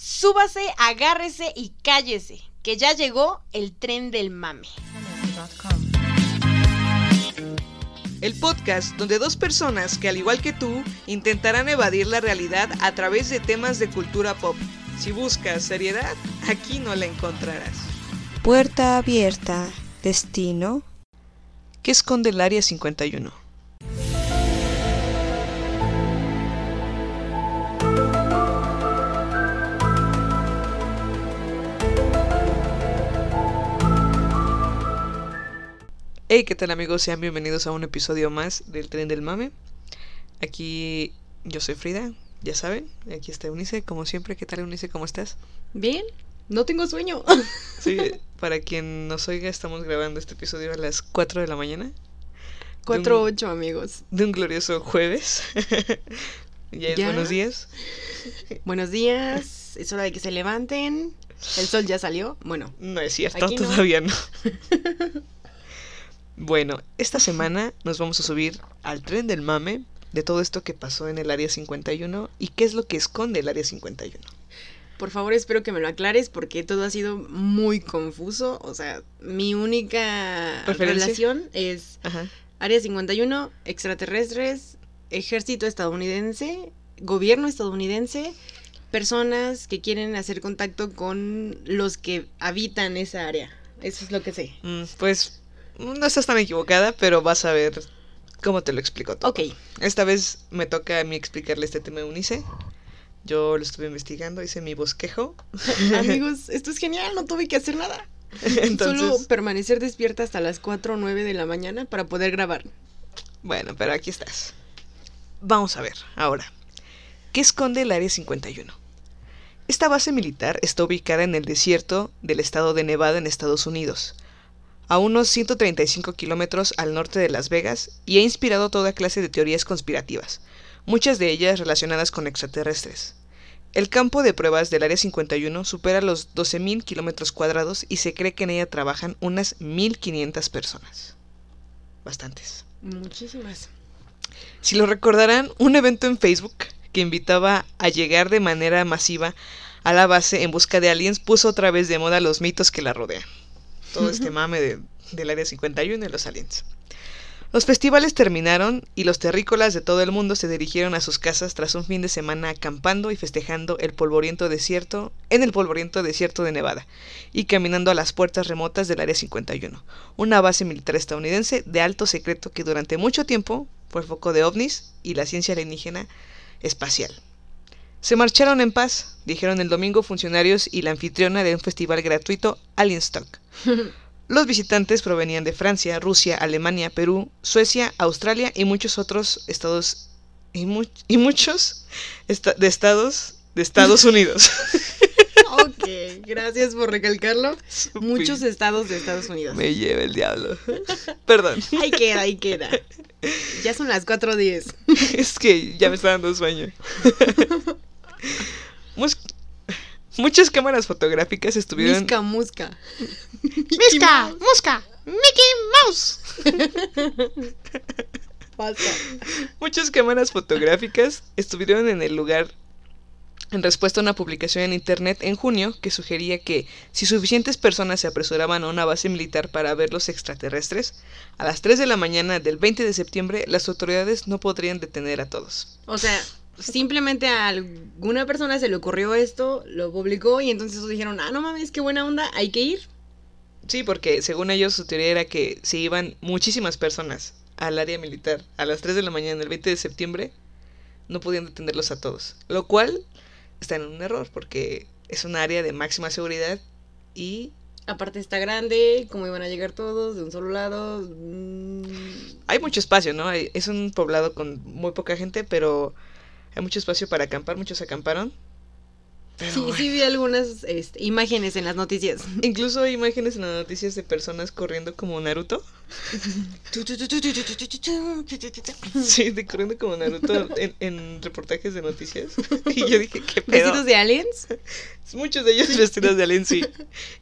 Súbase, agárrese y cállese, que ya llegó el tren del mame. El podcast donde dos personas que al igual que tú intentarán evadir la realidad a través de temas de cultura pop. Si buscas seriedad, aquí no la encontrarás. Puerta abierta. Destino. ¿Qué esconde el Área 51? Hey, ¿qué tal amigos? Sean bienvenidos a un episodio más del Tren del Mame. Aquí yo soy Frida, ya saben. Aquí está Eunice, como siempre. ¿Qué tal Eunice? ¿Cómo estás? Bien, no tengo sueño. Sí, para quien nos oiga, estamos grabando este episodio a las 4 de la mañana. 4-8 amigos. De un glorioso jueves. ya es ¿Ya? buenos días. Buenos días, es hora de que se levanten. El sol ya salió. Bueno, No es cierto, Aquí no. todavía no. bueno, esta semana nos vamos a subir al tren del mame de todo esto que pasó en el área 51 y qué es lo que esconde el área 51. por favor espero que me lo aclares porque todo ha sido muy confuso. O sea, mi única ¿Referencia? relación es Ajá. Área 51, extraterrestres, ejército estadounidense, gobierno estadounidense, personas que quieren hacer contacto con los que habitan esa área. Eso es lo que sé. Mm, pues no estás tan equivocada, pero vas a ver cómo te lo explico todo. Ok, Esta vez me toca a mí explicarle este tema a Unice. Yo lo estuve investigando, hice mi bosquejo. amigos, esto es genial, no tuve que hacer nada. Entonces, Solo permanecer despierta hasta las 4 o 9 de la mañana para poder grabar. bueno, pero aquí estás. Vamos a ver, ahora. ¿Qué esconde el Área 51? Esta base militar está ubicada en el desierto del estado de Nevada en Estados Unidos, a unos 135 kilómetros al norte de Las Vegas, y ha inspirado toda clase de teorías conspirativas, muchas de ellas relacionadas con extraterrestres. El campo de pruebas del Área 51 supera los 12.000 kilómetros cuadrados y se cree que en ella trabajan unas 1.500 personas. Bastantes. Muchísimas. Si lo recordarán, un evento en Facebook que invitaba a llegar de manera masiva a la base en busca de aliens puso otra vez de moda los mitos que la rodean. Todo este mame de- del Área 51 y los aliens. Los festivales terminaron y los terrícolas de todo el mundo se dirigieron a sus casas tras un fin de semana acampando y festejando el polvoriento desierto en el polvoriento desierto de Nevada y caminando a las puertas remotas del Área 51, una base militar estadounidense de alto secreto que durante mucho tiempo fue el foco de ovnis y la ciencia alienígena espacial. Se marcharon en paz, dijeron el domingo funcionarios y la anfitriona de un festival gratuito Alienstock. Los visitantes provenían de Francia, Rusia, Alemania, Perú, Suecia, Australia y muchos otros estados y, mu- y muchos esta- de estados de Estados Unidos. Ok, gracias por recalcarlo. Muchos estados de Estados Unidos. Me lleva el diablo. Perdón, Ahí queda, ahí queda. Ya son las 4.10. es que ya me está dando sueño. Mus- Muchas cámaras fotográficas estuvieron Misca musca. Misca, Musca, Mickey Mouse. Muchas cámaras fotográficas estuvieron en el lugar en respuesta a una publicación en internet en junio que sugería que si suficientes personas se apresuraban a una base militar para ver los extraterrestres, a las 3 de la mañana del 20 de septiembre las autoridades no podrían detener a todos. O sea, simplemente a alguna persona se le ocurrió esto, lo publicó y entonces dijeron, ah, no mames, qué buena onda, hay que ir. Sí, porque según ellos su teoría era que si iban muchísimas personas al área militar a las 3 de la mañana del 20 de septiembre, no podían detenerlos a todos. Lo cual está en un error porque es un área de máxima seguridad y Aparte está grande, cómo iban a llegar todos de un solo lado. Mm, hay mucho espacio, ¿no? Es un poblado con muy poca gente, pero hay mucho espacio para acampar, muchos acamparon. Pero Sí, sí vi algunas este, imágenes en las noticias. Incluso hay imágenes en las noticias de personas corriendo como Naruto. Sí, de corriendo como Naruto en, en reportajes de noticias. Y yo dije, ¿qué pedo? ¿Vestidos de aliens? Muchos de ellos vestidos de alien, sí.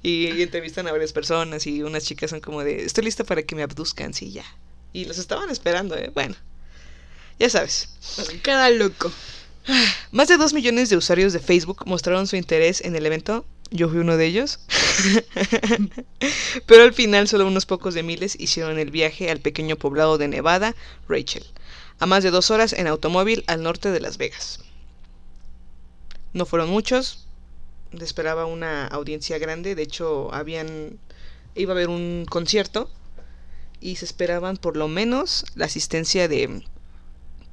Y, y entrevistan a varias personas y unas chicas son como de, estoy lista para que me abduzcan, sí, ya. Y los estaban esperando, ¿eh? Bueno, ya sabes. Cada loco. Más de 2 millones de usuarios de Facebook mostraron su interés en el evento. Yo fui uno de ellos. Pero al final solo unos pocos de miles hicieron el viaje al pequeño poblado de Nevada, Rachel, a más de dos horas en automóvil al norte de Las Vegas. No fueron muchos, esperaba una audiencia grande, de hecho habían iba a haber un concierto y se esperaban por lo menos la asistencia de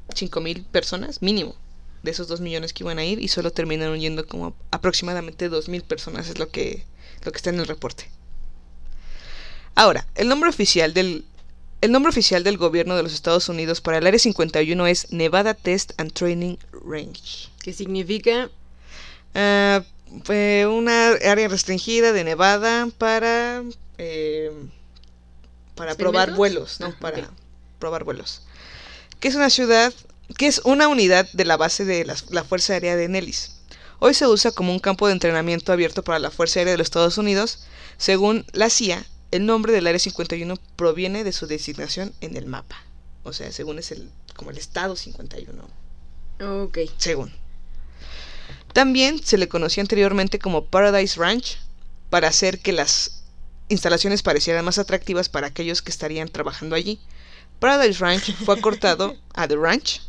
5.000 personas mínimo de esos 2 millones que iban a ir y solo terminaron yendo como aproximadamente 2.000 personas es lo que lo que está en el reporte. Ahora, el nombre oficial del el nombre oficial del gobierno de los Estados Unidos para el Área 51 es Nevada Test and Training Range. ¿Qué significa? Fue una área restringida de Nevada para eh, para probar vuelos, ¿no? Ah, para probar vuelos. Que es una ciudad, que es una unidad de la base de la, la Fuerza Aérea de Nellis. Hoy se usa como un campo de entrenamiento abierto para la Fuerza Aérea de los Estados Unidos. Según la CIA, el nombre del Área 51 proviene de su designación en el mapa. O sea, según es el como el Estado 51 Ok. según. También se le conocía anteriormente como Paradise Ranch para hacer que las instalaciones parecieran más atractivas para aquellos que estarían trabajando allí. Paradise Ranch fue acortado a The Ranch.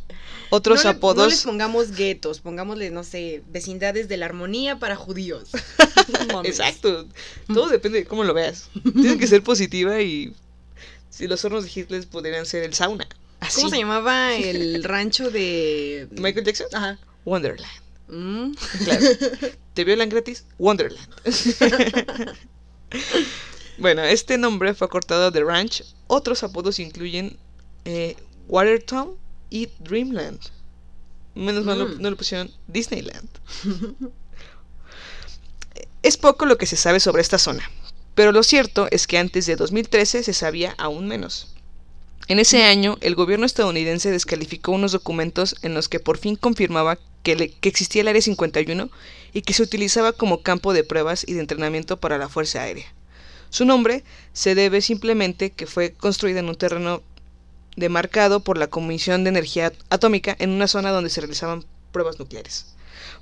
Otros no le- apodos. no les pongamos guetos, pongámosle, no sé, vecindades de la armonía para judíos. Exacto. Todo depende de cómo lo veas. Tiene que ser positiva y si los hornos de Hitler podrían ser el sauna. Así. ¿Cómo se llamaba el rancho de Michael Jackson. Ajá. Wonderland. Mm. Claro. ¿Te violan gratis? Wonderland. bueno, este nombre fue acortado a The Ranch. Otros apodos incluyen eh, Watertown y Dreamland. Menos mal no- Mm. no le pusieron Disneyland. es poco lo que se sabe sobre esta zona, pero lo cierto es que antes de 2013 se sabía aún menos. En ese año, el gobierno estadounidense descalificó unos documentos en los que por fin confirmaba que, le- que existía el Área 51 y que se utilizaba como campo de pruebas y de entrenamiento para la Fuerza Aérea. Su nombre se debe simplemente que fue construida en un terreno demarcado por la Comisión de Energía Atómica en una zona donde se realizaban pruebas nucleares.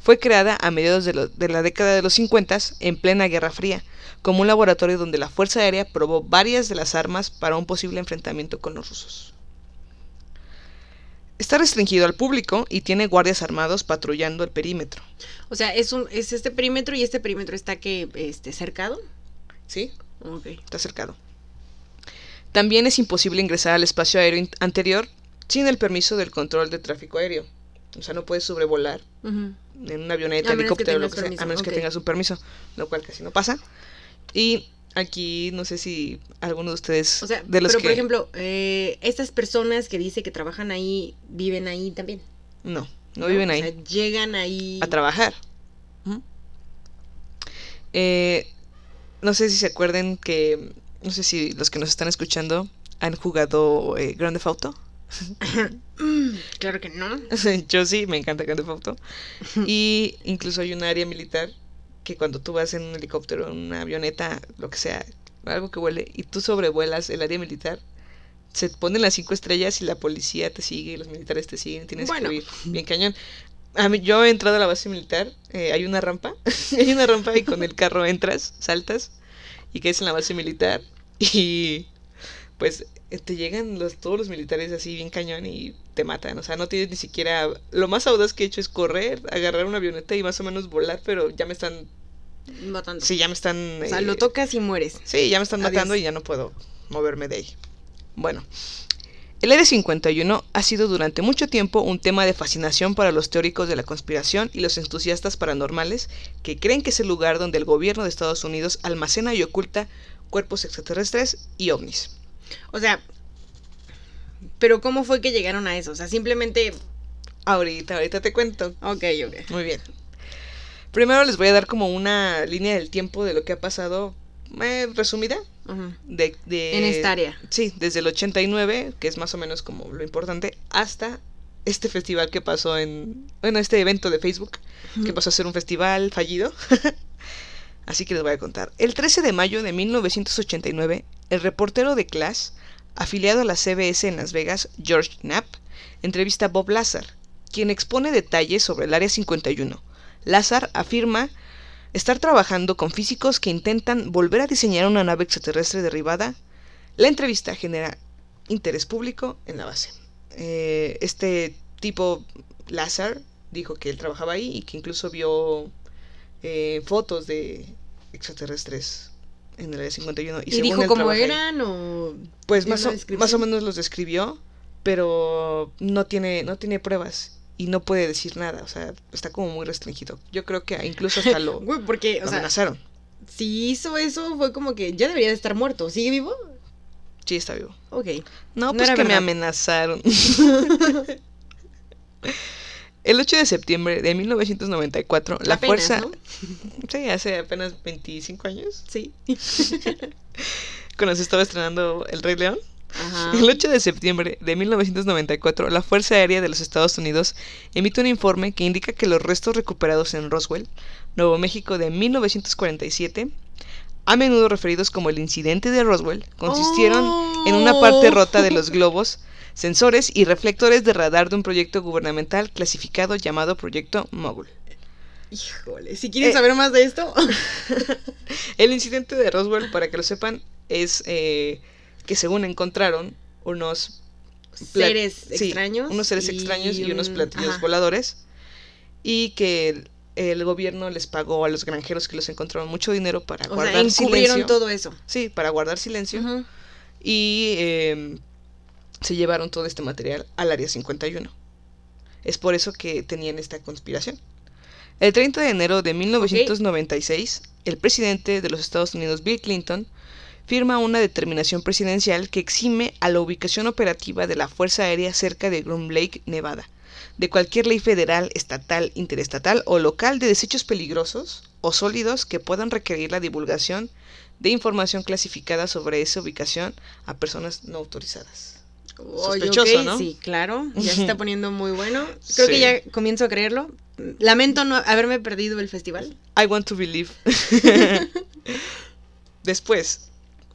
Fue creada a mediados de, lo- de la década de los 50 en plena Guerra Fría, como un laboratorio donde la Fuerza Aérea probó varias de las armas para un posible enfrentamiento con los rusos. Está restringido al público y tiene guardias armados patrullando el perímetro. O sea, es un, es este perímetro y este perímetro está que este cercado. ¿Sí? Ok. Está cercado. También es imposible ingresar al espacio aéreo anterior sin el permiso del control de tráfico aéreo. O sea, no puedes sobrevolar en una avioneta, helicóptero, lo que sea, a menos que tengas un permiso, lo cual casi no pasa. Y aquí no sé si alguno de ustedes O sea, de los pero que por ejemplo, eh, estas personas que dice que trabajan ahí, viven ahí también. no, no viven O ahí sea, llegan ahí. a trabajar. Eh, no sé si se acuerden que no sé si los que nos están escuchando han jugado eh, Grand Theft Auto. Claro que no. Yo sí, me encanta Grand Theft Auto. Y incluso hay un área militar que cuando tú vas en un helicóptero, en una avioneta, lo que sea, algo que huele, y tú sobrevuelas el área militar, se ponen las cinco estrellas y la policía te sigue y los militares te siguen, tienes Bueno. que huir. Bien cañón. A mí, yo he entrado a la base militar, eh, hay una rampa, hay una rampa y con el carro entras, saltas y caes en la base militar y pues te llegan los, todos los militares así bien cañón y te matan. O sea, no tienes ni siquiera... Lo más audaz que he hecho es correr, agarrar una avioneta y más o menos volar, pero ya me están... Matando. Sí, ya me están... O sea, eh, lo tocas y mueres. Sí, ya me están Adiós. matando y ya no puedo moverme de ahí. Bueno, el Área 51 ha sido durante mucho tiempo un tema de fascinación para los teóricos de la conspiración y los entusiastas paranormales que creen que es el lugar donde el gobierno de Estados Unidos almacena y oculta cuerpos extraterrestres y ovnis. O sea, pero ¿cómo fue que llegaron a eso? O sea, simplemente. Ahorita, ahorita te cuento. Ok, ok. Muy bien. Primero les voy a dar como una línea del tiempo de lo que ha pasado, eh, resumida, de- En esta área. Sí, desde el 89, que es más o menos como lo importante, hasta este festival que pasó en... Bueno, este evento de Facebook, que pasó a ser un festival fallido. Así que les voy a contar. El 13 de mayo de 1989, el reportero de Class, afiliado a la CBS en Las Vegas, George Knapp, entrevista a Bob Lazar, quien expone detalles sobre el Área 51. Lazar afirma estar trabajando con físicos que intentan volver a diseñar una nave extraterrestre derribada. La entrevista genera interés público en la base. Eh, este tipo, Lazar, dijo que él trabajaba ahí y que incluso vio eh, fotos de extraterrestres en el área 51. ¿Y, según dijo cómo eran o...? Pues más o, más o menos los describió, pero no tiene, no tiene pruebas y no puede decir nada. O sea, está como muy restringido. Yo creo que incluso hasta lo, Güey, porque, lo o sea, amenazaron. si hizo eso fue como que ya debería de estar muerto. ¿Sigue vivo? Sí, está vivo. Ok. No, No pues que me amenazaron. El 8 de septiembre de 1994, la Apenas, fuerza... ¿no? Sí, hace apenas 25 años, Sí. cuando se estaba estrenando El Rey León. Ajá. El 8 de septiembre de 1994, la Fuerza Aérea de los Estados Unidos emite un informe que indica que los restos recuperados en Roswell, Nuevo México de 1947, a menudo referidos como el incidente de Roswell, consistieron en una parte Oh. rota de los globos, sensores y reflectores de radar de un proyecto gubernamental clasificado llamado Proyecto Mogul. Híjole, si quieren Eh. saber más de esto, El incidente de Roswell, para que lo sepan, es eh, que según encontraron unos seres sí, extraños. unos seres extraños y unos un- platillos ajá. voladores. Y que el, el gobierno les pagó a los granjeros que los encontraron mucho dinero para O sea, guardar encubrieron silencio. todo eso. Sí, para guardar silencio. Ujú. Y eh, se llevaron todo este material al área 51. Es por eso que tenían esta conspiración. El 30 de enero de 1996, el presidente de los Estados Unidos, Bill Clinton, firma una determinación presidencial que exime a la ubicación operativa de la Fuerza Aérea cerca de Groom Lake, Nevada, de cualquier ley federal, estatal, interestatal o local de desechos peligrosos o sólidos que puedan requerir la divulgación de información clasificada sobre esa ubicación a personas no autorizadas. Sospechoso, ¿no? Sí, claro. Ya se está poniendo muy bueno. Creo que ya comienzo a creerlo. Lamento no haberme perdido el festival. I want to believe. Después,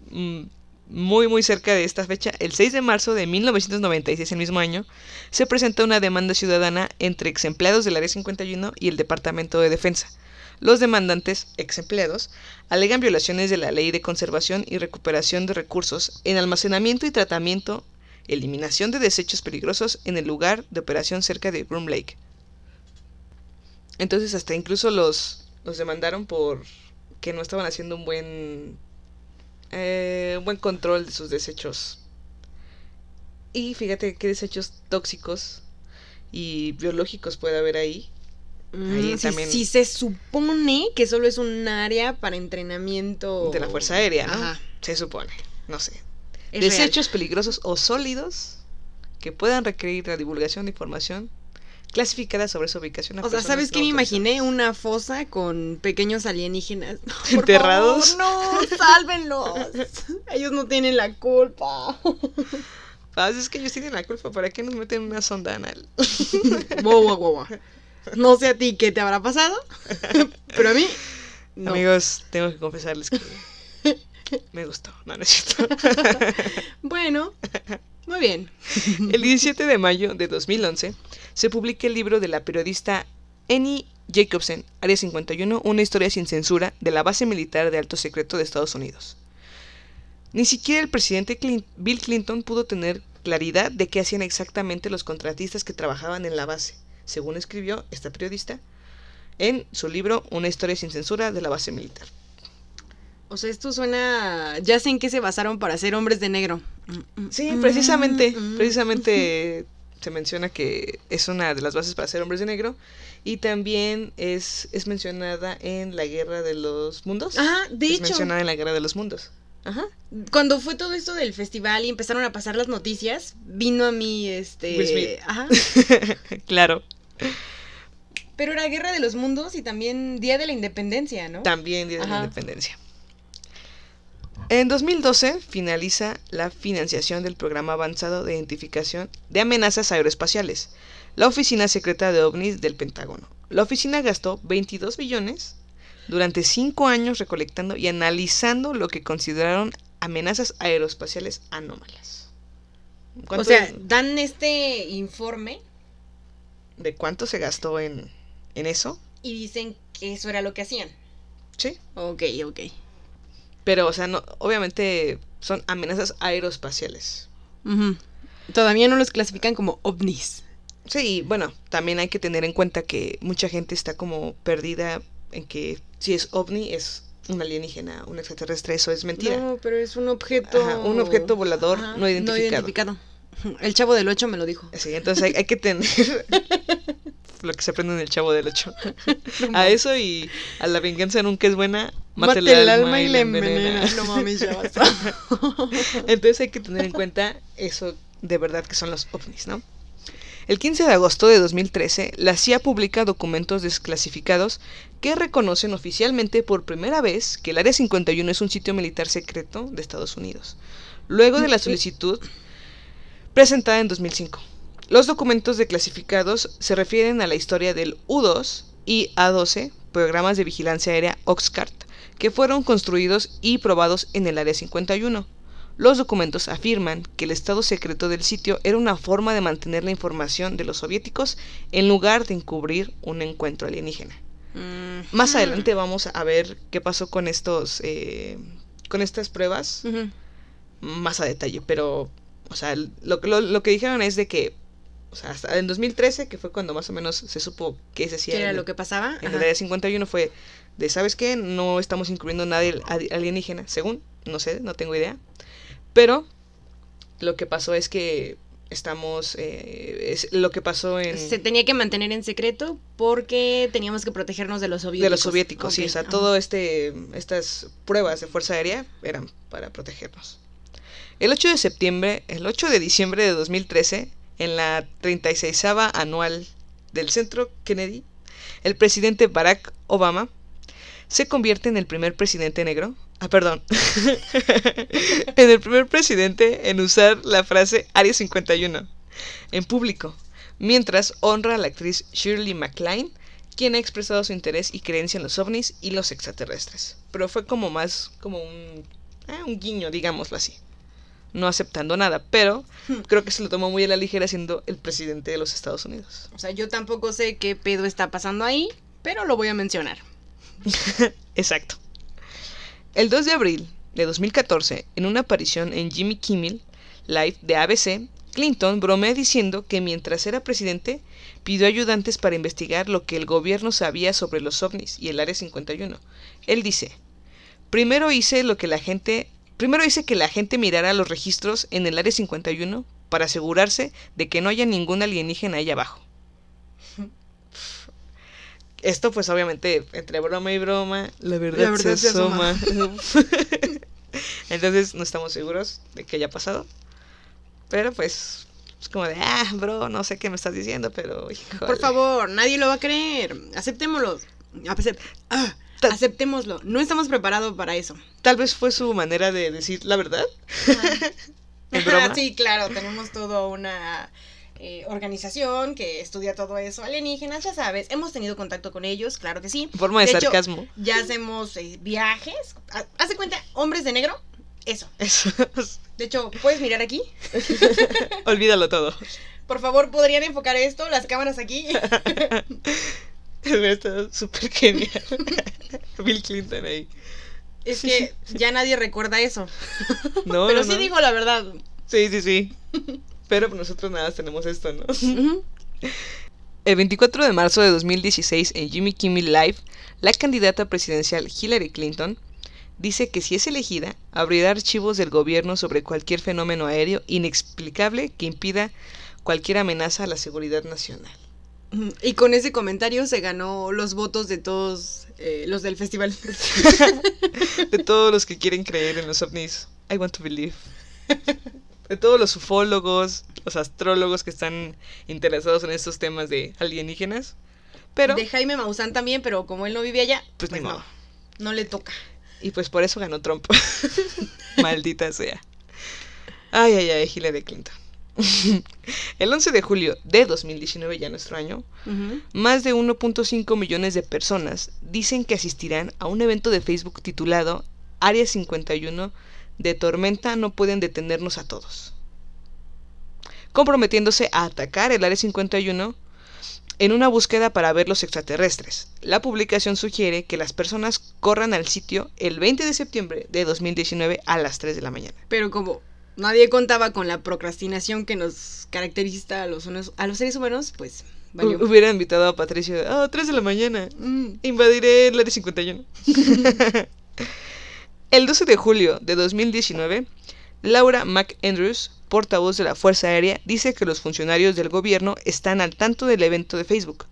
mm, muy muy cerca de esta fecha, el 6 de marzo de 1996, el mismo año, se presenta una demanda ciudadana entre ex empleados del Área 51 y el Departamento de Defensa. Los demandantes, ex empleados, alegan violaciones de la Ley de Conservación y Recuperación de Recursos en almacenamiento y tratamiento, eliminación de desechos peligrosos en el lugar de operación cerca de Groom Lake. Entonces hasta incluso los, los demandaron por que no estaban haciendo un buen eh, un buen control de sus desechos. Y fíjate qué desechos tóxicos y biológicos puede haber ahí. Ahí Mm, si, se supone que solo es un área para entrenamiento De la Fuerza Aérea, ¿no? Ajá. Se supone. No sé. Es real. desechos peligrosos o sólidos que puedan requerir la divulgación de información clasificada sobre su ubicación. a O sea, ¿sabes qué no me imaginé? Una fosa con pequeños alienígenas. Por ¿Enterrados? favor, no, sálvenlos. Ellos no tienen la culpa. Ah, es que ellos tienen la culpa. ¿Para qué nos meten una sonda anal? Wow, wow, wow, wow. No sé a ti qué te habrá pasado, pero a mí no. Amigos, tengo que confesarles que me gustó. No, no es cierto. Bueno, muy bien. El 17 de mayo de 2011 se publica el libro de la periodista Annie Jacobsen, Área 51, una historia sin censura de la base militar de alto secreto de Estados Unidos. Ni siquiera el presidente Bill Clinton pudo tener claridad de qué hacían exactamente los contratistas que trabajaban en la base, según escribió esta periodista en su libro Una historia sin censura de la base militar. O sea, esto suena. Ya sé en qué se basaron para ser hombres de negro. Sí, Mm, precisamente, mm, precisamente se menciona que es una de las bases para ser hombres de negro y también es, es mencionada en la Guerra de los Mundos. Ajá, de es hecho, mencionada en la Guerra de los Mundos. Ajá. cuando fue todo esto del festival y empezaron a pasar las noticias, vino a mí este. Will Smith. Ajá. claro. Pero era Guerra de los Mundos y también Día de la Independencia, ¿no? También Día de la. Independencia. En 2012 finaliza la financiación del programa avanzado de identificación de amenazas aeroespaciales, la Oficina Secreta de OVNIs del Pentágono. La oficina gastó 22 billones durante 5 años recolectando y analizando lo que consideraron amenazas aeroespaciales anómalas. O ¿Cuánto- sea, dan este informe de cuánto se gastó en, en eso. Y dicen que eso era lo que hacían. Sí. Ok, ok. Pero, o sea, no, obviamente son amenazas aeroespaciales. Todavía no los clasifican como ovnis. Sí, bueno, también hay que tener en cuenta que mucha gente está como perdida en que si es ovni es un alienígena, un extraterrestre, eso es mentira. No, pero es un objeto. Ajá, un objeto volador no identificado. identificado. El chavo del 8 me lo dijo. Sí, entonces hay, hay que tener lo que se aprende en el Chavo del Ocho. a eso y a la venganza nunca es buena, mate, Mate el alma y le envenena. No mames, ya basta. Entonces hay que tener en cuenta eso de verdad que son los ovnis, ¿no? El 15 de agosto de 2013, la CIA publica documentos desclasificados que reconocen oficialmente por primera vez que el Área 51 es un sitio militar secreto de Estados Unidos, luego de la solicitud presentada en 2005. Los documentos declasificados se refieren a la historia del U-2 y A-12, programas de vigilancia aérea Oxcart, que fueron construidos y probados en el Área 51. Los documentos afirman que el estado secreto del sitio era una forma de mantener la información de los soviéticos en lugar de encubrir un encuentro alienígena. Mm. Más adelante vamos a ver qué pasó con estos, eh, con estas pruebas Ujú. más a detalle, pero, o sea, lo, lo, lo que dijeron es de que, o sea, hasta en 2013, que fue cuando más o menos se supo que se hacía ¿Qué era lo que pasaba? en Ajá. el área 51 fue de, ¿sabes qué? No estamos incluyendo nadie ali- alienígena, según, no sé, no tengo idea. Pero lo que pasó es que estamos, eh, es lo que pasó en... Se tenía que mantener en secreto porque teníamos que protegernos de los soviéticos. de los soviéticos, sí, o sea, ajá. todo este, estas pruebas de Fuerza Aérea eran para protegernos. El 8 de septiembre, el 8 de diciembre de 2013, en la 36 anual del Centro Kennedy, el presidente Barack Obama se convierte en el primer presidente negro, ah, perdón, en el primer presidente en usar la frase Área 51 en público, mientras honra a la actriz Shirley MacLaine, quien ha expresado su interés y creencia en los ovnis y los extraterrestres. Pero fue como más, como un, eh, un guiño, digámoslo así. No aceptando nada, pero creo que se lo tomó muy a la ligera siendo el presidente de los Estados Unidos. O sea, yo tampoco sé qué pedo está pasando ahí, pero lo voy a mencionar. Exacto. El 2 de abril de 2014, en una aparición en Jimmy Kimmel Live de ABC, Clinton bromea diciendo que mientras era presidente pidió ayudantes para investigar lo que el gobierno sabía sobre los ovnis y el Área 51. Él dice, primero hice lo que la gente, primero hice que la gente mirara los registros en el Área 51 para asegurarse de que no haya ningún alienígena ahí abajo. Esto pues obviamente entre broma y broma, la verdad, La verdad se se asoma. asoma. Entonces no estamos seguros de que haya pasado. Pero pues es como de, ah, bro, no sé qué me estás diciendo, pero híjole". Por favor, nadie lo va a creer. Aceptémoslo. Acep- ah, Ta- aceptémoslo. No estamos preparados para eso. Tal vez fue su manera de decir la verdad. ¿En broma? sí, claro, tenemos toda una eh, organización que estudia todo eso. Alienígenas, ya sabes, hemos tenido contacto con ellos, claro que sí. Forma de, De hecho, sarcasmo. Ya hacemos eh, viajes. Ha- ¿Hace cuenta? Hombres de negro. Eso. Eso. De hecho, ¿puedes mirar aquí? Olvídalo todo. Por favor, ¿podrían enfocar esto? Las cámaras aquí. Hubiera estado súper genial. Bill Clinton ahí. Es que ya nadie recuerda eso. No, Pero no, sí no. dijo la verdad. Sí, sí, sí. Pero nosotros nada tenemos esto, ¿no? El 24 de marzo de 2016 en Jimmy Kimmel Live, la candidata presidencial Hillary Clinton dice que si es elegida, abrirá archivos del gobierno sobre cualquier fenómeno aéreo inexplicable que impida cualquier amenaza a la seguridad nacional. Y con ese comentario se ganó los votos de todos eh, los del festival. De todos los que quieren creer en los ovnis, I want to believe. De todos los ufólogos, los astrólogos que están interesados en estos temas de alienígenas. Pero, De Jaime Maussan también, pero como él no vive allá, pues, pues, no, no le toca. Y pues por eso ganó Trump. Maldita sea. Ay, ay, ay, Hillary Clinton. El 11 de julio de 2019, ya nuestro año, más de 1.5 millones de personas dicen que asistirán a un evento de Facebook titulado Área 51 de Tormenta no pueden detenernos a todos. Comprometiéndose a atacar el Área 51 en una búsqueda para ver los extraterrestres. La publicación sugiere que las personas corran al sitio el 20 de septiembre de 2019 a las 3 de la mañana. Pero como nadie contaba con la procrastinación que nos caracteriza a los, a los seres humanos, pues valió. Hubiera invitado a Patricio, ah, 3 de la mañana, Mm. invadiré el área 51. el 12 de julio de 2019, Laura McAndrews, portavoz de la Fuerza Aérea, dice que los funcionarios del gobierno están al tanto del evento de Facebook.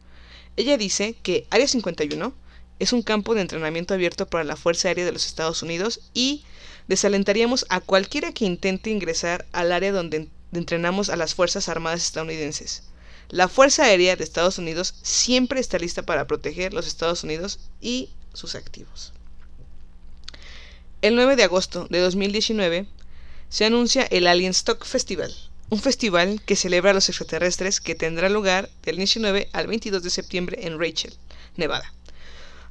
Ella dice que Área 51 es un campo de entrenamiento abierto para la Fuerza Aérea de los Estados Unidos y desalentaríamos a cualquiera que intente ingresar al área donde en- entrenamos a las Fuerzas Armadas estadounidenses. La Fuerza Aérea de Estados Unidos siempre está lista para proteger los Estados Unidos y sus activos. El 9 de agosto de 2019 se anuncia el Alien Stock Festival, un festival que celebra a los extraterrestres que tendrá lugar del 19 al 22 de septiembre en Rachel, Nevada.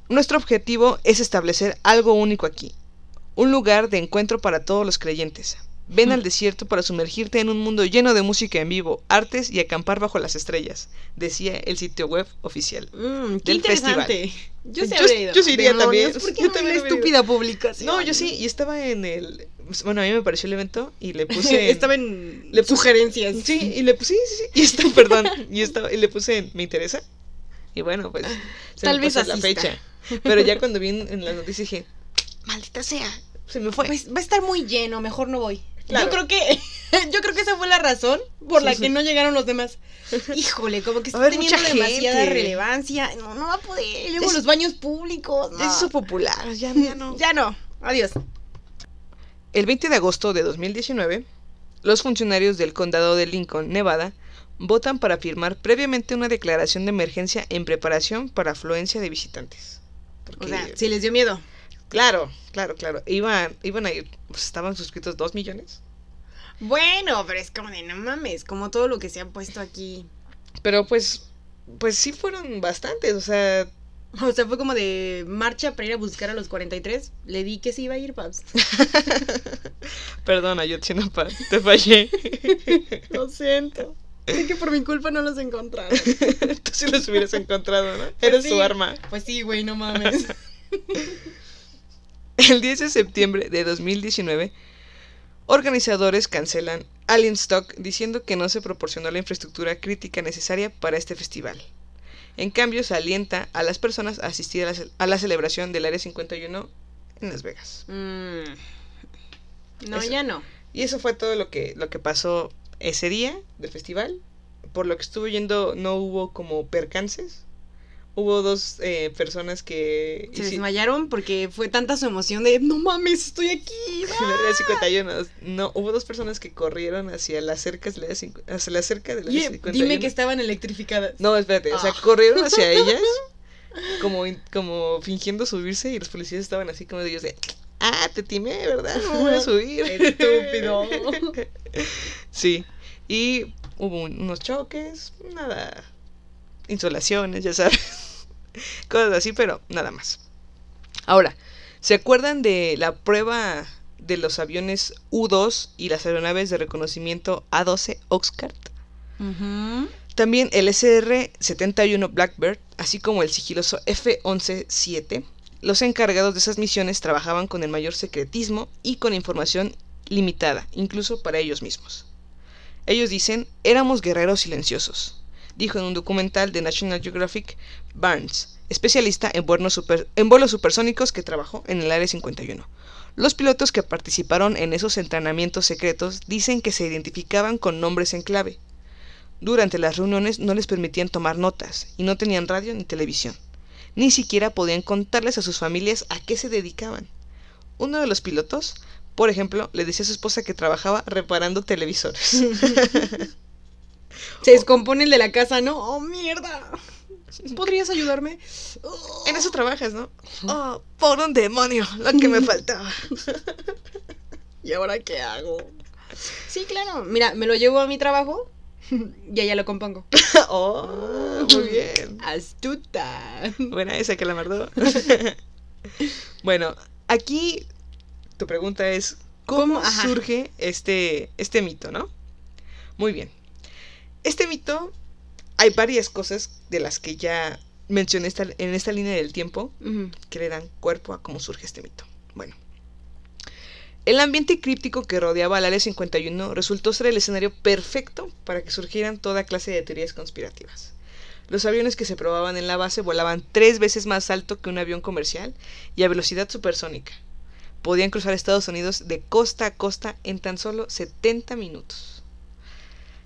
Nuestro objetivo es establecer algo único aquí, un lugar de encuentro para todos los creyentes. Ven al desierto para sumergirte en un mundo lleno de música en vivo, artes y acampar bajo las estrellas, decía el sitio web oficial. Mm, qué Del festival. Yo sí Yo- ido. yo sí iría Demonios, también. ¿Por qué Yo no también estúpida publicación? No, yo sí, y estaba en el... Bueno, a mí me pareció el evento y le puse... en- Estaba en le puse- sugerencias. Sí, y le puse... Sí, sí, sí. Y está, perdón. Y, estaba, y le puse en... ¿Me interesa? Y bueno, pues... Se Tal me vez pasó la asista. fecha. Pero ya cuando vi en, en las noticias dije... Maldita sea. Se me fue. Pues va a estar muy lleno, mejor no voy. Claro. Yo creo que yo creo que esa fue la razón por Sí, la sí. que no llegaron los demás. Híjole, como que está teniendo demasiada gente. relevancia. No, no va a poder. Luego Es- los baños públicos. no. Hizo popular. Ya, ya no. Ya no. Adiós. El 20 de agosto de 2019, los funcionarios del condado de Lincoln, Nevada, votan para firmar previamente una declaración de emergencia en preparación para afluencia de visitantes. O Porque, sea, si les dio miedo. claro, claro, claro. Iban, iban a ir, pues, estaban suscritos dos millones. Bueno, pero es como de no mames, como todo lo que se ha puesto aquí. Pero pues, pues sí fueron bastantes, o sea, O sea, fue como de marcha para ir a buscar a los 43. Le di que se iba a ir, Paps. perdona, Yotzinapa, te fallé. Lo siento. Sé que por mi culpa no los encontraron. Tú sí los hubieras encontrado, ¿no? Pues Eres sí. su arma. Pues sí, güey, no mames. El 10 de septiembre de 2019, organizadores cancelan Alien Stock diciendo que no se proporcionó la infraestructura crítica necesaria para este festival. En cambio, se alienta a las personas a asistir a la, ce- a la celebración del Área 51 en Las Vegas. Mm. No, Eso. ya no. Y eso fue todo lo que, lo que pasó ese día del festival. Por lo que estuve yendo, no hubo como percances. Hubo dos eh, personas que... Se desmayaron porque fue tanta su emoción de no mames, estoy aquí. En el área 51. No, hubo dos personas que corrieron hacia las cercas del área cincu- hacia la cerca del área Oye, 51. dime que estaban electrificadas. No, espérate, o sea, Ah. corrieron hacia ellas como, como fingiendo subirse y los policías estaban así como de ellos de, ah, te timé, ¿verdad? No me voy a subir. Estúpido. sí, y hubo un- unos choques, nada, insolaciones, ya sabes, cosas así, pero nada más. Ahora, ¿se acuerdan de la prueba de los aviones U-2 y las aeronaves de reconocimiento A-12 Oxcart? También el SR-71 Blackbird, así como el sigiloso F-11-7, los encargados de esas misiones trabajaban con el mayor secretismo y con información limitada, incluso para ellos mismos. Ellos dicen, éramos guerreros silenciosos, dijo en un documental de National Geographic Barnes, especialista en vuelos, supersónicos que trabajó en el Área 51. Los pilotos que participaron en esos entrenamientos secretos dicen que se identificaban con nombres en clave, durante las reuniones no les permitían tomar notas y no tenían radio ni televisión. Ni siquiera podían contarles a sus familias a qué se dedicaban. Uno de los pilotos, por ejemplo, le decía a su esposa que trabajaba reparando televisores. Se descompone el de la casa, ¿no? ¡Oh, mierda! ¿Podrías ayudarme? Oh. en eso trabajas, ¿no? Oh, por un demonio, lo que me faltaba. ¿Y ahora qué hago? Sí, claro. Mira, me lo llevo a mi trabajo y allá lo compongo. oh, muy bien. Astuta. Buena esa que la mardó. bueno, aquí tu pregunta es ¿cómo, surge este, este mito, no? Muy bien. Este mito hay varias cosas de las que ya mencioné esta- en esta línea del tiempo que le dan cuerpo a cómo surge este mito. Bueno. El ambiente críptico que rodeaba al Área 51 resultó ser el escenario perfecto para que surgieran toda clase de teorías conspirativas. Los aviones que se probaban en la base volaban tres veces más alto que un avión comercial y a velocidad supersónica. Podían cruzar Estados Unidos de costa a costa en tan solo 70 minutos.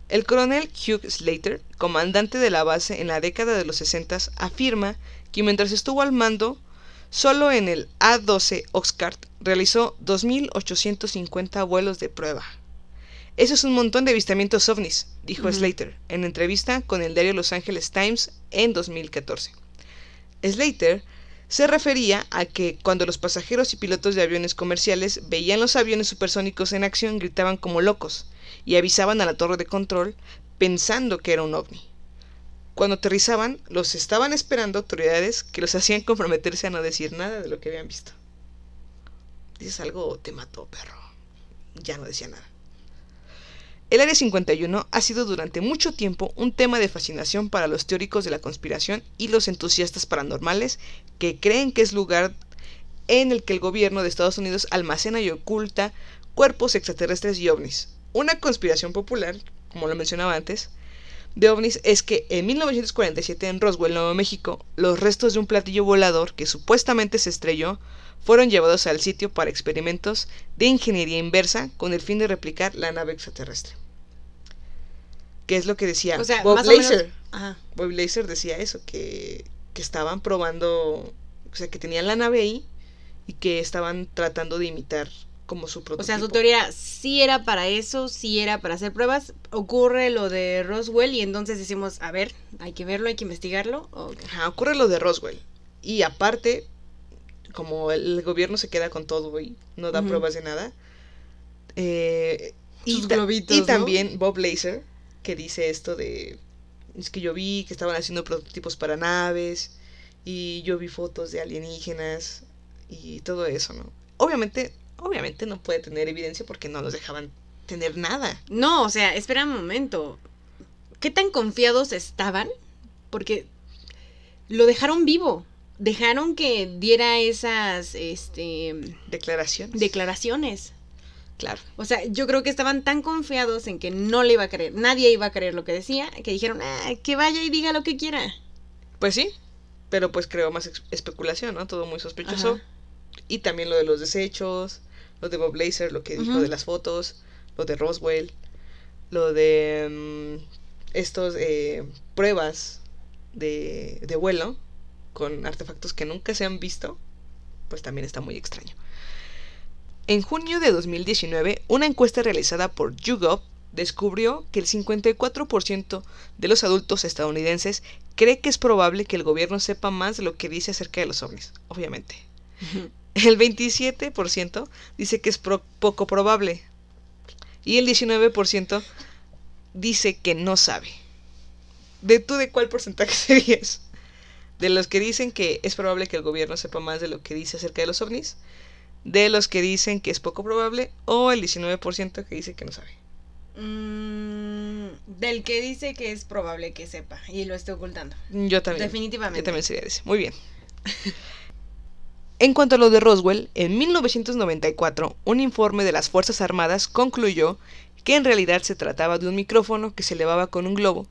El coronel Hugh Slater, comandante de la base en la década de los 60, afirma que mientras estuvo al mando, solo en el A-12 Oxcart realizó 2.850 vuelos de prueba. Eso es un montón de avistamientos ovnis, dijo. Slater en entrevista con el diario Los Angeles Times en 2014. Slater se refería a que cuando los pasajeros y pilotos de aviones comerciales veían los aviones supersónicos en acción gritaban como locos y avisaban a la torre de control pensando que era un ovni. Cuando aterrizaban, los estaban esperando autoridades que los hacían comprometerse a no decir nada de lo que habían visto. Dices algo, te mató, perro. Ya no decía nada. El Área 51 ha sido durante mucho tiempo un tema de fascinación para los teóricos de la conspiración y los entusiastas paranormales que creen que es lugar en el que el gobierno de Estados Unidos almacena y oculta cuerpos extraterrestres y ovnis. Una conspiración popular, como lo mencionaba antes, de ovnis es que en 1947 en Roswell, Nuevo México, los restos de un platillo volador que supuestamente se estrelló fueron llevados al sitio para experimentos de ingeniería inversa con el fin de replicar la nave extraterrestre. ¿Qué es lo que decía O sea, Bob o menos-. Bob Lazar decía eso, que, que estaban probando, o sea, que tenían la nave ahí y que estaban tratando de imitar como su O prototipo. sea, su teoría sí era para eso, sí era para hacer pruebas. Ocurre lo de Roswell y entonces decimos, a ver, hay que verlo, hay que investigarlo. o- Ajá, ocurre lo de Roswell. Y aparte, como el gobierno se queda con todo y no da pruebas de nada, eh, y, Sus ta- globitos, y ¿no? también Bob Lazar, que dice esto de, es que yo vi que estaban haciendo prototipos para naves, y yo vi fotos de alienígenas, y todo eso, ¿no? Obviamente, obviamente no puede tener evidencia porque no los dejaban tener nada. No, o sea, espera un momento. ¿Qué tan confiados estaban? Porque lo dejaron vivo. Dejaron que diera esas este, Declaraciones. declaraciones. claro. O sea, yo creo que estaban tan confiados en que no le iba a creer, nadie iba a creer lo que decía, que dijeron, ah, que vaya y diga lo que quiera. Pues sí, pero pues creo más especulación, ¿no? Todo muy sospechoso. Ajá. Y también lo de los desechos, lo de Bob Lazar, lo que dijo de las fotos, lo de Roswell, lo de mm, estos eh, pruebas de, de vuelo con artefactos que nunca se han visto, pues también está muy extraño. En junio de 2019, una encuesta realizada por YouGov descubrió que el 54% de los adultos estadounidenses cree que es probable que el gobierno sepa más de lo que dice acerca de los ovnis, obviamente. El 27% dice que es pro- poco probable. Y el 19% dice que no sabe. ¿De tú de cuál porcentaje serías? De los que dicen que es probable que el gobierno sepa más de lo que dice acerca de los ovnis. De los que dicen que es poco probable. O el 19% que dice que no sabe. Mm, del que dice que es probable que sepa y lo esté ocultando. Yo también. Definitivamente. Yo también sería ese. Muy bien. En cuanto a lo de Roswell, en 1994, un informe de las Fuerzas Armadas concluyó que en realidad se trataba de un micrófono que se elevaba con un globo,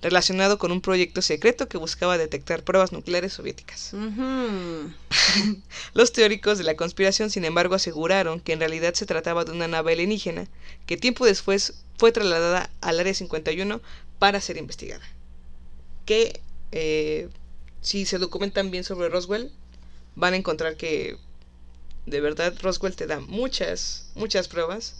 relacionado con un proyecto secreto que buscaba detectar pruebas nucleares soviéticas. Los teóricos de la conspiración, sin embargo, aseguraron que en realidad se trataba de una nave alienígena que tiempo después fue trasladada al Área 51 para ser investigada. Que eh, si se documentan bien sobre Roswell, van a encontrar que de verdad Roswell te da muchas, muchas pruebas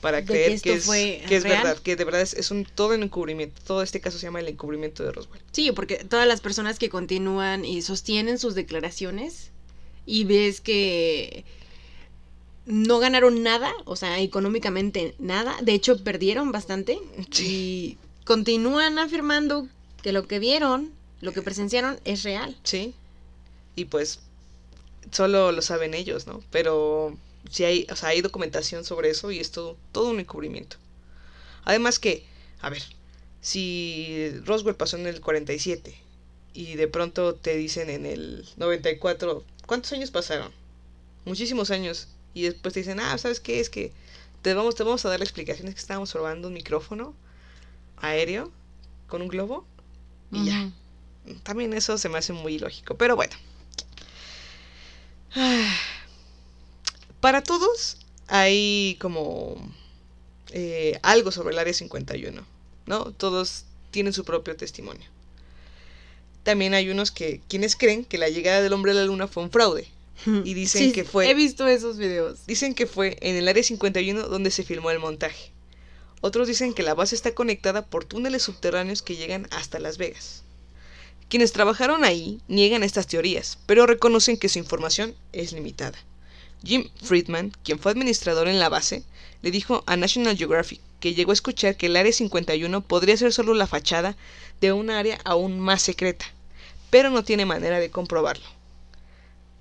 para De creer que, es, que es verdad, que de verdad es, es un todo un encubrimiento. Todo este caso se llama el encubrimiento de Roswell. Sí, porque todas las personas que continúan y sostienen sus declaraciones y ves que no ganaron nada, o sea, económicamente nada, de hecho perdieron bastante y continúan afirmando que lo que vieron, lo que presenciaron es real. Sí. Y pues solo lo saben ellos, ¿no? Pero sí hay, o sea, hay documentación sobre eso y es todo, todo un encubrimiento. Además que, a ver, si Roswell pasó en el 47 y de pronto te dicen en el 94, ¿cuántos años pasaron? Muchísimos años. Y después te dicen, ah, ¿sabes qué? Es que te vamos, te vamos a dar la explicación, es que estábamos probando un micrófono aéreo con un globo y ya. También eso se me hace muy ilógico, pero bueno. Para todos hay como eh, algo sobre el Área 51, ¿no? Todos tienen su propio testimonio. También hay unos que quienes creen que la llegada del hombre a la luna fue un fraude. Y dicen que fue... He visto esos videos. Dicen que fue en el Área 51 donde se filmó el montaje. Otros dicen que la base está conectada por túneles subterráneos que llegan hasta Las Vegas. Quienes trabajaron ahí niegan estas teorías, pero reconocen que su información es limitada. Jim Friedman, quien fue administrador en la base, le dijo a National Geographic que llegó a escuchar que el Área 51 podría ser solo la fachada de un área aún más secreta, pero no tiene manera de comprobarlo.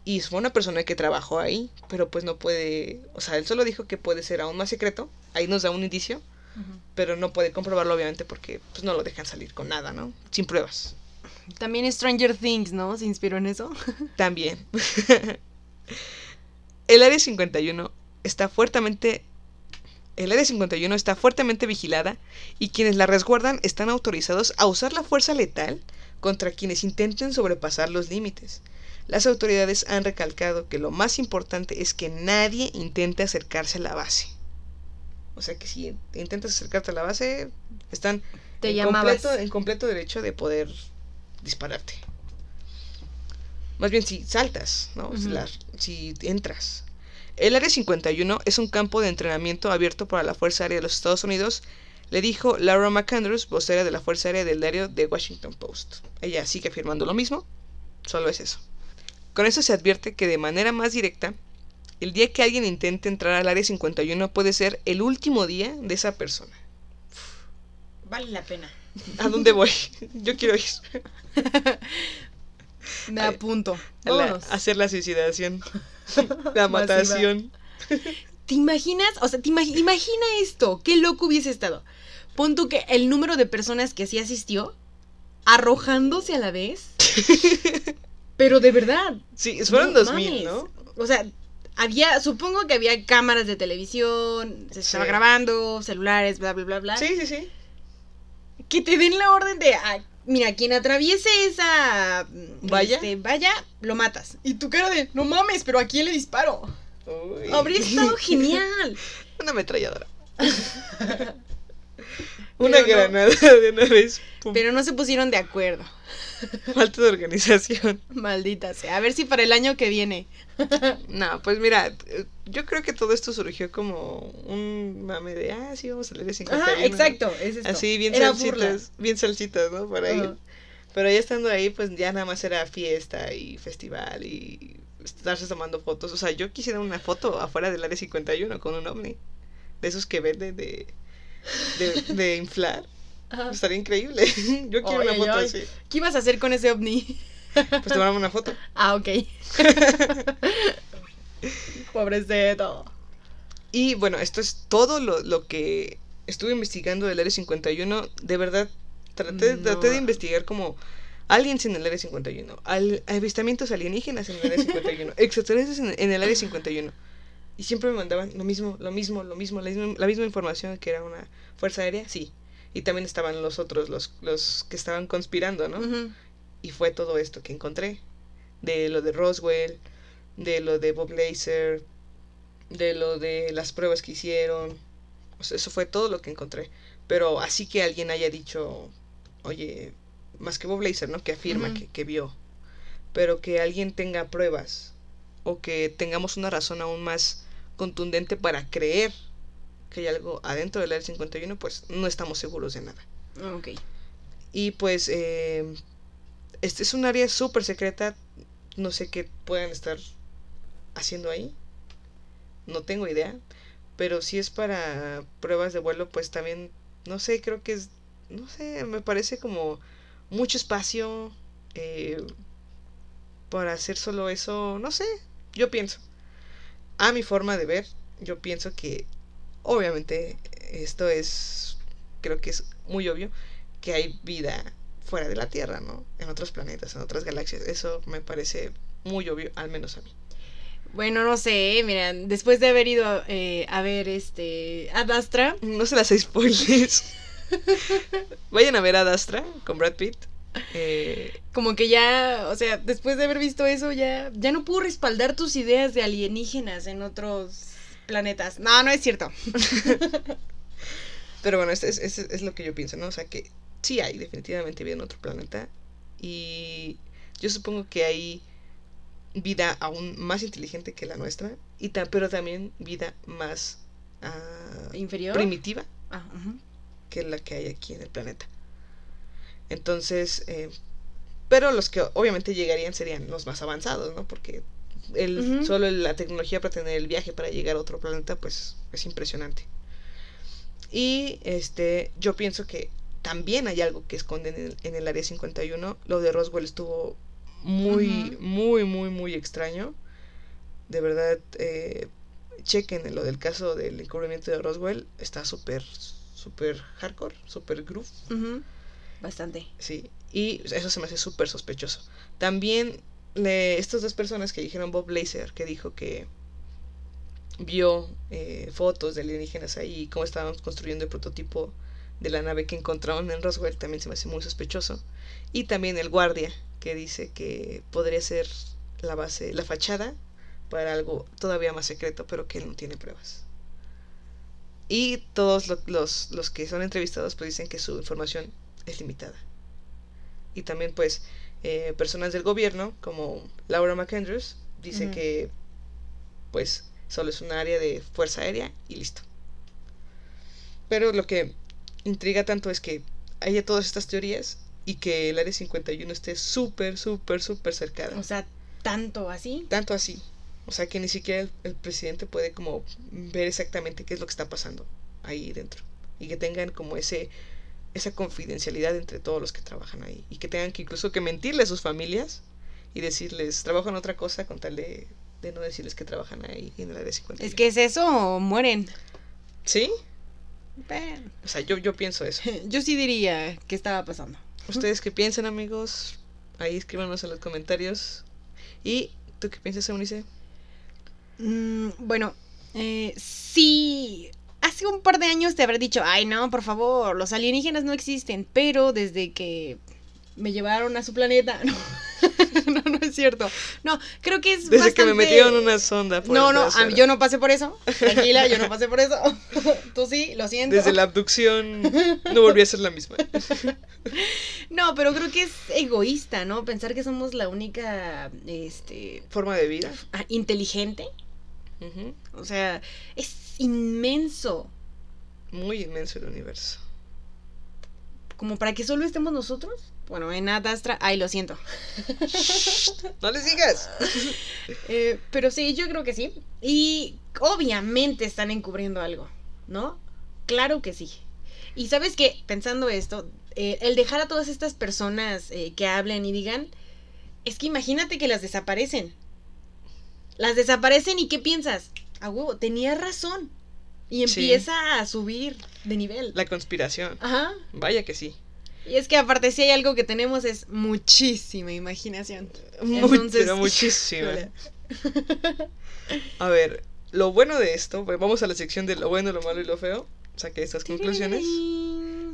Y fue una persona que trabajó ahí, pero pues no puede, o sea, él solo dijo que puede ser aún más secreto, ahí nos da un indicio, pero no puede comprobarlo obviamente porque pues no lo dejan salir con nada, ¿no? Sin pruebas. También Stranger Things, ¿no? ¿Se inspiró en eso? También. el Área 51 está fuertemente el Área 51 está fuertemente vigilada y quienes la resguardan están autorizados a usar la fuerza letal contra quienes intenten sobrepasar los límites. Las autoridades han recalcado que lo más importante es que nadie intente acercarse a la base. O sea que si intentas acercarte a la base, están en, completo, en, completo, derecho de poder dispararte. Más bien si saltas, ¿no? si, entras. El Área 51 es un campo de entrenamiento abierto para la Fuerza Aérea de los Estados Unidos, le dijo Laura McAndrews, vocera de la Fuerza Aérea del diario The Washington Post. Ella sigue afirmando lo mismo, solo es eso. Con eso se advierte que de manera más directa, el día que alguien intente entrar al área 51 puede ser el último día de esa persona. Vale la pena. ¿A dónde voy? Yo quiero ir. Me apunto. A, hacer la suicidación. la matación. ¿Te imaginas? O sea, te imagina esto. Qué loco hubiese estado. Pon tú que el número de personas que sí asistió arrojándose a la vez. pero de verdad. Sí, fueron dos mil, ¿no? O sea, había, supongo que había cámaras de televisión, se estaba grabando, celulares, bla, bla, bla, bla. Sí, sí, sí. Que te den la orden de, ah, mira, quien atraviese esa vaya, este, vaya, lo matas. Y tu cara de, no mames, pero ¿a quién le disparo? Habría estado genial. Una ametralladora. una granada de una vez. Pero no se pusieron de acuerdo. Falta de organización. Maldita sea. A ver si para el año que viene. no, pues mira, yo creo que todo esto surgió como un mame de, ah, sí, vamos a leer 51. Ah, exacto, es esto. Así, bien salsitas, bien salsitas, ¿no? Por ahí. Pero ya estando ahí, pues ya nada más era fiesta y festival y estarse tomando fotos. O sea, yo quisiera una foto afuera del área 51 con un ovni. De esos que venden de, de, de inflar. Estaría increíble. Yo quiero una foto así. ¿Qué ibas a hacer con ese ovni? Pues tomamos una foto. Ah, ok. Pobrecito. Y bueno, esto es todo lo, que estuve investigando del Área 51. De verdad, traté, traté de investigar como aliens en el Área 51, al, avistamientos alienígenas en el Área 51, extraterrestres en, en, el Área 51. Y siempre me mandaban lo mismo, lo mismo, lo mismo, la misma, la misma información que era una fuerza aérea, sí, y también estaban los otros, los, los que estaban conspirando, ¿no? Y fue todo esto que encontré. De lo de Roswell, de lo de Bob Laser, de lo de las pruebas que hicieron. O sea, eso fue todo lo que encontré. Pero así que alguien haya dicho, oye, más que Bob Laser, ¿no? Que afirma que, que vio. Pero que alguien tenga pruebas o que tengamos una razón aún más contundente para creer que hay algo adentro del área 51, pues no estamos seguros de nada. Ah, ok. Y pues eh, este es un área súper secreta, no sé qué puedan estar haciendo ahí, no tengo idea, pero si es para pruebas de vuelo, pues también, no sé, creo que es, no sé, me parece como mucho espacio eh, para hacer solo eso, no sé, yo pienso. A mi forma de ver, yo pienso que Obviamente, esto es, creo que es muy obvio, que hay vida fuera de la Tierra, ¿no? En otros planetas, en otras galaxias. Eso me parece muy obvio, al menos a mí. Bueno, no sé, miren, después de haber ido eh, a ver este Ad Astra, No se las spoilers. Vayan a ver a Dastra con Brad Pitt. Eh, como que ya, o sea, después de haber visto eso, ya, ya no puedo respaldar tus ideas de alienígenas en otros planetas. No, no es cierto. pero bueno, es, es, es lo que yo pienso, ¿no? O sea que sí hay definitivamente vida en otro planeta. Y yo supongo que hay vida aún más inteligente que la nuestra. Y ta- pero también vida más ah, ¿Inferior? primitiva Ah, ujú. que la que hay aquí en el planeta. Entonces, eh, pero los que obviamente llegarían serían los más avanzados, ¿no? Porque el, solo la tecnología para tener el viaje para llegar a otro planeta, pues es impresionante. Y este, yo pienso que también hay algo que esconden en, en el área 51. Lo de Roswell estuvo muy, muy, muy, muy extraño. De verdad, eh, chequen lo del caso del encubrimiento de Roswell. Está súper, súper hardcore, súper groove. Ujú. Bastante. Sí, y eso se me hace súper sospechoso. También le, estas dos personas que dijeron Bob Blazer, que dijo que vio eh, fotos de alienígenas ahí cómo estaban construyendo el prototipo de la nave que encontraron en Roswell, también se me hace muy sospechoso. Y también el guardia, que dice que podría ser la base, la fachada para algo todavía más secreto, pero que no tiene pruebas. Y todos lo- los, los que son entrevistados pues dicen que su información es limitada. Y también pues eh, personas del gobierno como Laura McAndrews dice que pues solo es un área de fuerza aérea y listo. Pero lo que intriga tanto es que haya todas estas teorías y que el área 51 esté súper, súper, súper cercada. O sea, tanto así. Tanto así. O sea que ni siquiera el, el presidente puede como ver exactamente qué es lo que está pasando ahí dentro. Y que tengan como ese esa confidencialidad entre todos los que trabajan ahí. Y que tengan que incluso que mentirle a sus familias y decirles, trabajo en otra cosa con tal de, de no decirles que trabajan ahí en el área 51. Es que es eso o mueren. ¿Sí? Bueno, O sea, yo, yo pienso eso. yo sí diría que estaba pasando. ¿Ustedes qué piensan, amigos? Ahí escríbanos en los comentarios. ¿Y tú qué piensas, Eunice? Mm, bueno, eh, sí. Hace un par de años te habré dicho, ay no, por favor, los alienígenas no existen, pero desde que me llevaron a su planeta, no, no, no es cierto. No, creo que es Desde que me metieron una sonda. por No, no, trasero. a mí- yo no pasé por eso. Tranquila, yo no pasé por eso. Tú sí, lo siento. Desde la abducción no volví a ser la misma. No, pero creo que es egoísta, ¿no? Pensar que somos la única, este, Forma de vida. ah, inteligente. O sea, es inmenso. Muy inmenso el universo. Como para que solo estemos nosotros. Bueno, en Ad Astra, ay, lo siento. No les digas. Eh, pero sí, yo creo que sí. Y obviamente están encubriendo algo, ¿no? Claro que sí. Y sabes que, pensando esto, eh, el dejar a todas estas personas eh, que hablen y digan, es que imagínate que las desaparecen. Las desaparecen y ¿qué piensas? A huevo, tenía razón. Y Sí. empieza a subir de nivel. La conspiración. Ajá. Vaya que sí. Y es que aparte si hay algo que tenemos es muchísima imaginación. Entonces, pero muchísima. A ver, lo bueno de esto, pues, vamos a la sección de lo bueno, lo malo y lo feo. Saqué estas conclusiones.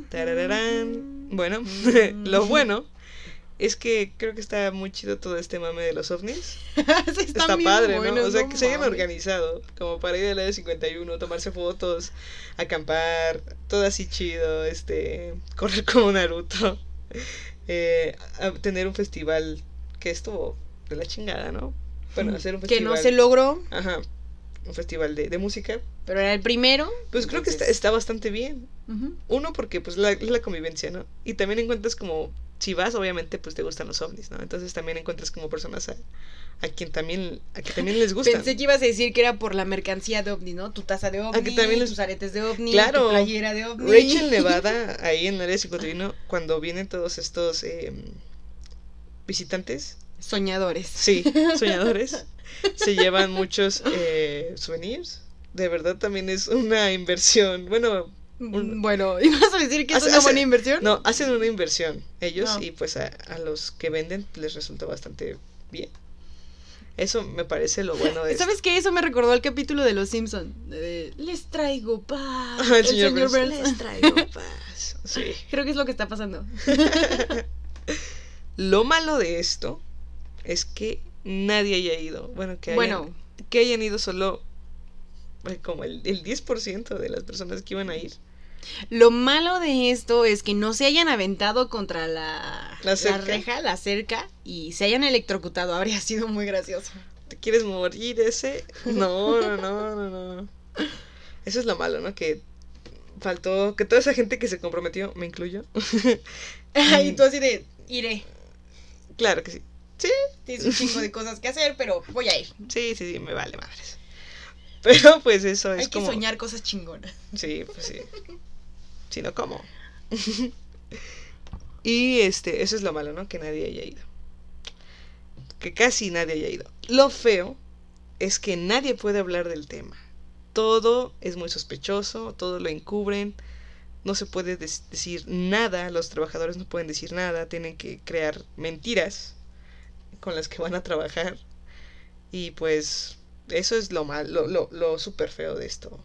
Tarararán. Bueno, lo bueno es que creo que está muy chido todo este mame de los ovnis. Sí, Está padre, ¿no? O sea, no que se hayan organizado, como para ir al área 51, tomarse fotos, acampar, todo así chido, este, correr como Naruto, eh, tener un festival que estuvo de la chingada, ¿no? Bueno, hacer un Que festival. no se logró, Ajá, un festival de, de música. pero era el primero. Pues creo que está, está bastante bien. Uno, porque pues la, es la convivencia, ¿no? Y también encuentras como, si vas, obviamente, pues te gustan los ovnis, ¿no? Entonces también encuentras como personas a, a quien también, a que también les gusta. Pensé que ibas a decir que era por la mercancía de ovni, ¿no? Tu taza de ovni, Ah, que también les- tus aretes de ovni, Claro. tu playera de ovni. Rachel Nevada, ahí en el área 51, cuando vienen todos estos eh, visitantes, Soñadores. sí, soñadores, se llevan muchos eh, souvenirs. De verdad también es una inversión. Bueno, Un- Bueno, ¿ibas a decir que es una hace- buena inversión? No, hacen una inversión ellos No. y pues a, a los que venden les resulta bastante bien. Eso me parece lo bueno de ¿Sabes qué? Eso me recordó al capítulo de Los Simpson. de, Les traigo paz. el señor señor Burns. Les traigo paz. Sí. Creo que es lo que está pasando. Lo malo de esto es que nadie haya ido. Bueno, que hayan, Bueno, que hayan ido solo como el, el 10% de las personas que iban a ir. lo malo de esto es que no se hayan aventado contra la, La reja, la cerca, y se hayan electrocutado. Habría sido muy gracioso. ¿Te quieres morir ese? No, no, no, no, no. Eso es lo malo, ¿no? Que faltó, que toda esa gente que se comprometió, me incluyo. y tú así de, iré. claro que sí. Sí, Tienes un chingo de cosas que hacer, pero voy a ir. sí, sí, sí, me vale madres. Pero pues eso es Hay que como... soñar cosas chingonas. Sí, pues sí. Si no, ¿cómo? y este, eso es lo malo, ¿no? Que nadie haya ido. Que casi nadie haya ido. Lo feo es que nadie puede hablar del tema. Todo es muy sospechoso, todo lo encubren, no se puede decir nada, los trabajadores no pueden decir nada, tienen que crear mentiras con las que van a trabajar. Y pues eso es lo malo, lo, lo, lo súper feo de esto.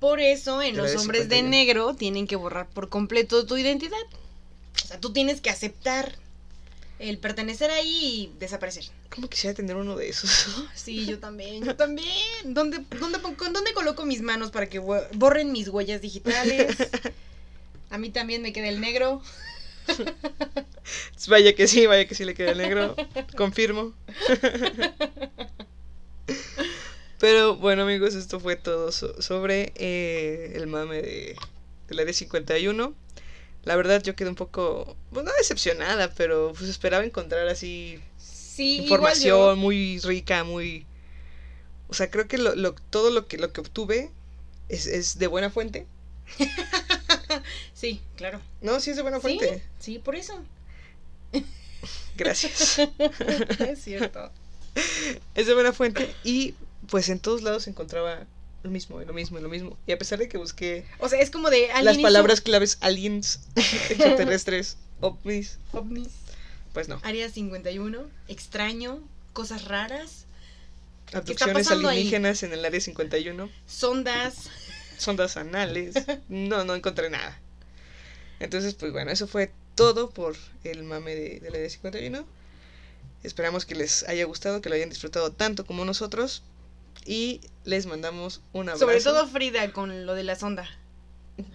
Por eso en los hombres de 51. negro tienen que borrar por completo tu identidad. O sea, tú tienes que aceptar el pertenecer ahí y desaparecer. ¿Cómo quisiera tener uno de esos? Sí, yo también, yo también. ¿Dónde, dónde, dónde coloco mis manos para que borren mis huellas digitales? A mí también me queda el negro. Vaya que sí, vaya que sí le queda el negro. Confirmo. Pero bueno, amigos, esto fue todo so- sobre eh, el mame de, del área 51. La verdad, yo quedé un poco, pues no decepcionada, pero pues esperaba encontrar así Sí, información muy rica, muy. O sea, creo que lo, lo- todo lo que, lo que obtuve es, es de buena fuente. Sí, claro. No, sí es de buena Sí, fuente. sí, por eso. Gracias. es cierto. Es de buena fuente y pues en todos lados encontraba lo mismo, lo mismo, lo mismo. Y a pesar de que busqué O sea, es como de las palabras claves aliens, extraterrestres, ovnis, ovnis, pues no. Área 51, extraño, cosas raras, Abducciones ahí? alienígenas en el área 51, sondas. sondas anales. No, no encontré nada. Entonces, pues bueno, eso fue todo por el mame de, del área 51. Esperamos que les haya gustado, que lo hayan disfrutado tanto como nosotros. Y les mandamos un abrazo. Sobre todo Frida con lo de la sonda.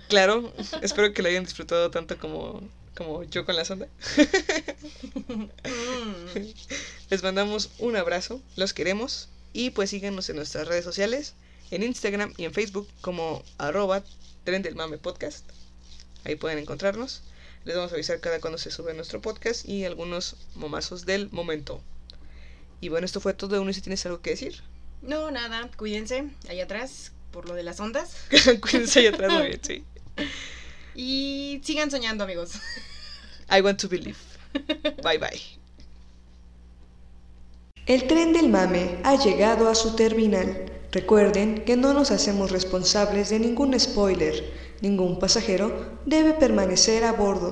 Claro, espero que lo hayan disfrutado tanto como, como yo con la sonda. Les mandamos un abrazo, los queremos y pues síganos en nuestras redes sociales, en Instagram y en Facebook como arroba tren del mame podcast. Ahí pueden encontrarnos. Les vamos a avisar cada cuando se sube nuestro podcast y algunos momazos del momento. Y bueno, esto fue todo. Uno si tienes algo que decir. No, nada, cuídense allá atrás por lo de las ondas. Cuídense allá atrás, muy bien, sí. Y sigan soñando, amigos. I want to believe. Bye bye. El tren del mame ha llegado a su terminal. Recuerden que no nos hacemos responsables de ningún spoiler. Ningún pasajero debe permanecer a bordo.